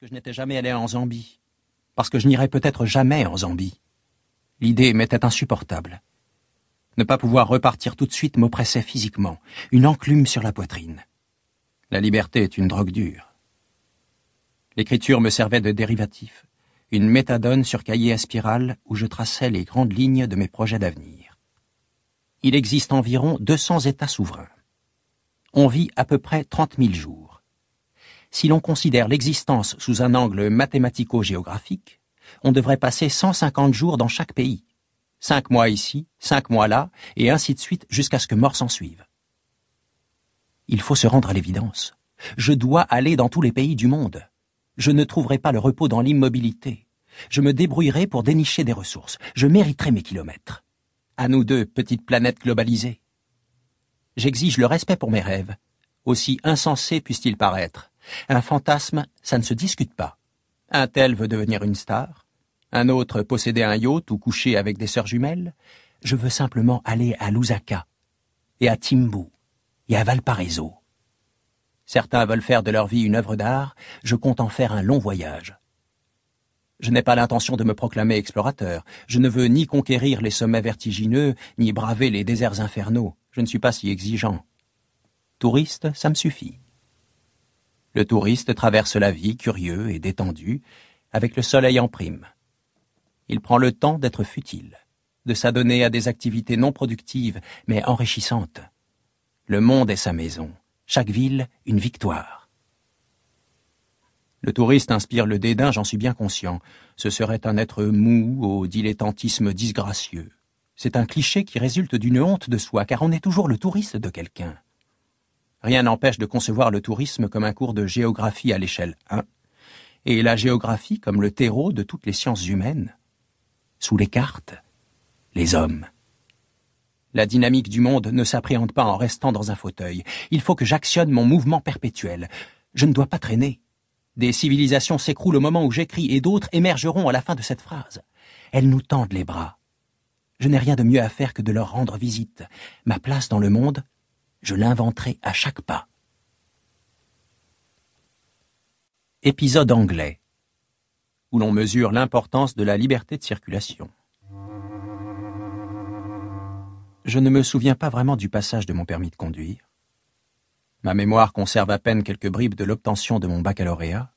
que je n'étais jamais allé en Zambie, parce que je n'irai peut-être jamais en Zambie. L'idée m'était insupportable. Ne pas pouvoir repartir tout de suite m'oppressait physiquement, une enclume sur la poitrine. La liberté est une drogue dure. L'écriture me servait de dérivatif, une méthadone sur cahier à spirale où je traçais les grandes lignes de mes projets d'avenir. Il existe environ 200 États souverains. On vit à peu près 30 000 jours. Si l'on considère l'existence sous un angle mathématico-géographique, on devrait passer 150 jours dans chaque pays. Cinq mois ici, cinq mois là, et ainsi de suite jusqu'à ce que mort s'en suive. Il faut se rendre à l'évidence. Je dois aller dans tous les pays du monde. Je ne trouverai pas le repos dans l'immobilité. Je me débrouillerai pour dénicher des ressources. Je mériterai mes kilomètres. À nous deux, petites planètes globalisées. J'exige le respect pour mes rêves, aussi insensés puissent-ils paraître. Un fantasme, ça ne se discute pas. Un tel veut devenir une star, un autre posséder un yacht ou coucher avec des sœurs jumelles. Je veux simplement aller à Lusaka, et à Timbu, et à Valparaiso. Certains veulent faire de leur vie une œuvre d'art, je compte en faire un long voyage. Je n'ai pas l'intention de me proclamer explorateur, je ne veux ni conquérir les sommets vertigineux, ni braver les déserts infernaux, je ne suis pas si exigeant. Touriste, ça me suffit. Le touriste traverse la vie curieux et détendu, avec le soleil en prime. Il prend le temps d'être futile, de s'adonner à des activités non productives, mais enrichissantes. Le monde est sa maison, chaque ville une victoire. Le touriste inspire le dédain, j'en suis bien conscient. Ce serait un être mou au dilettantisme disgracieux. C'est un cliché qui résulte d'une honte de soi, car on est toujours le touriste de quelqu'un. Rien n'empêche de concevoir le tourisme comme un cours de géographie à l'échelle 1, et la géographie comme le terreau de toutes les sciences humaines. Sous les cartes, les hommes. La dynamique du monde ne s'appréhende pas en restant dans un fauteuil. Il faut que j'actionne mon mouvement perpétuel. Je ne dois pas traîner. Des civilisations s'écroulent au moment où j'écris et d'autres émergeront à la fin de cette phrase. Elles nous tendent les bras. Je n'ai rien de mieux à faire que de leur rendre visite. Ma place dans le monde, je l'inventerai à chaque pas. Épisode anglais, où l'on mesure l'importance de la liberté de circulation. Je ne me souviens pas vraiment du passage de mon permis de conduire. Ma mémoire conserve à peine quelques bribes de l'obtention de mon baccalauréat.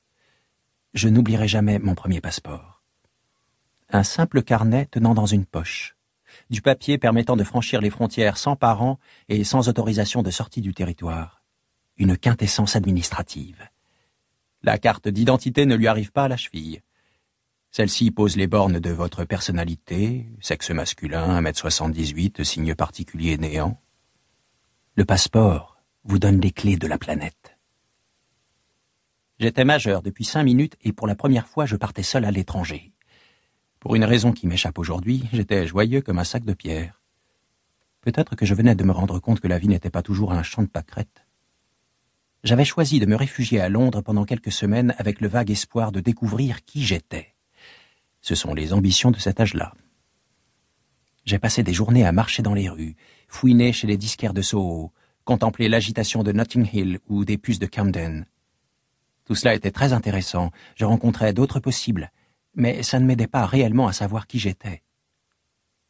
Je n'oublierai jamais mon premier passeport. Un simple carnet tenant dans une poche, du papier permettant de franchir les frontières sans parents et sans autorisation de sortie du territoire. Une quintessence administrative. La carte d'identité ne lui arrive pas à la cheville. Celle-ci pose les bornes de votre personnalité, sexe masculin, 1m78, signe particulier néant. Le passeport vous donne les clés de la planète. J'étais majeur depuis cinq minutes et pour la première fois je partais seul à l'étranger. Pour une raison qui m'échappe aujourd'hui, j'étais joyeux comme un sac de pierre. Peut-être que je venais de me rendre compte que la vie n'était pas toujours un champ de pâquerettes. J'avais choisi de me réfugier à Londres pendant quelques semaines avec le vague espoir de découvrir qui j'étais. Ce sont les ambitions de cet âge-là. J'ai passé des journées à marcher dans les rues, fouiner chez les disquaires de Soho, contempler l'agitation de Notting Hill ou des puces de Camden. Tout cela était très intéressant, je rencontrais d'autres possibles, mais ça ne m'aidait pas réellement à savoir qui j'étais.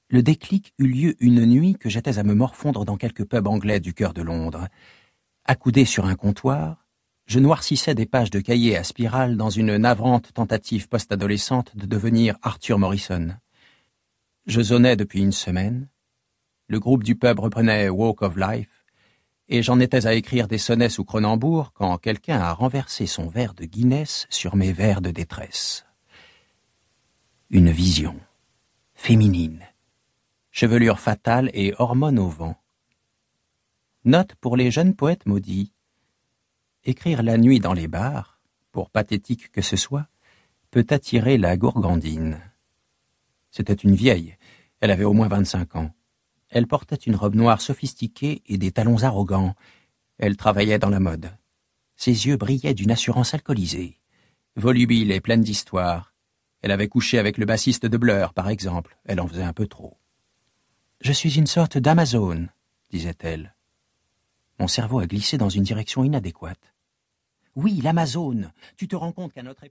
Le déclic eut lieu une nuit que j'étais à me morfondre dans quelques pubs anglais du cœur de Londres. Accoudé sur un comptoir, je noircissais des pages de cahiers à spirale dans une navrante tentative post-adolescente de devenir Arthur Morrison. Je zonnais depuis une semaine. Le groupe du pub reprenait Walk of Life, et j'en étais à écrire des sonnets sous Cronenbourg quand quelqu'un a renversé son verre de Guinness sur mes vers de détresse. Une vision, féminine, chevelure fatale et hormones au vent. Note pour les jeunes poètes maudits. Écrire la nuit dans les bars, pour pathétique que ce soit, peut attirer la gourgandine. C'était une vieille, elle avait au moins vingt-cinq ans. Elle portait une robe noire sophistiquée et des talons arrogants. Elle travaillait dans la mode. Ses yeux brillaient d'une assurance alcoolisée. Volubile et pleine d'histoire. Elle avait couché avec le bassiste de Blur, par exemple. Elle en faisait un peu trop. Je suis une sorte d'Amazone, disait-elle. Mon cerveau a glissé dans une direction inadéquate. Oui, l'Amazone. Tu te rends compte qu'à notre époque...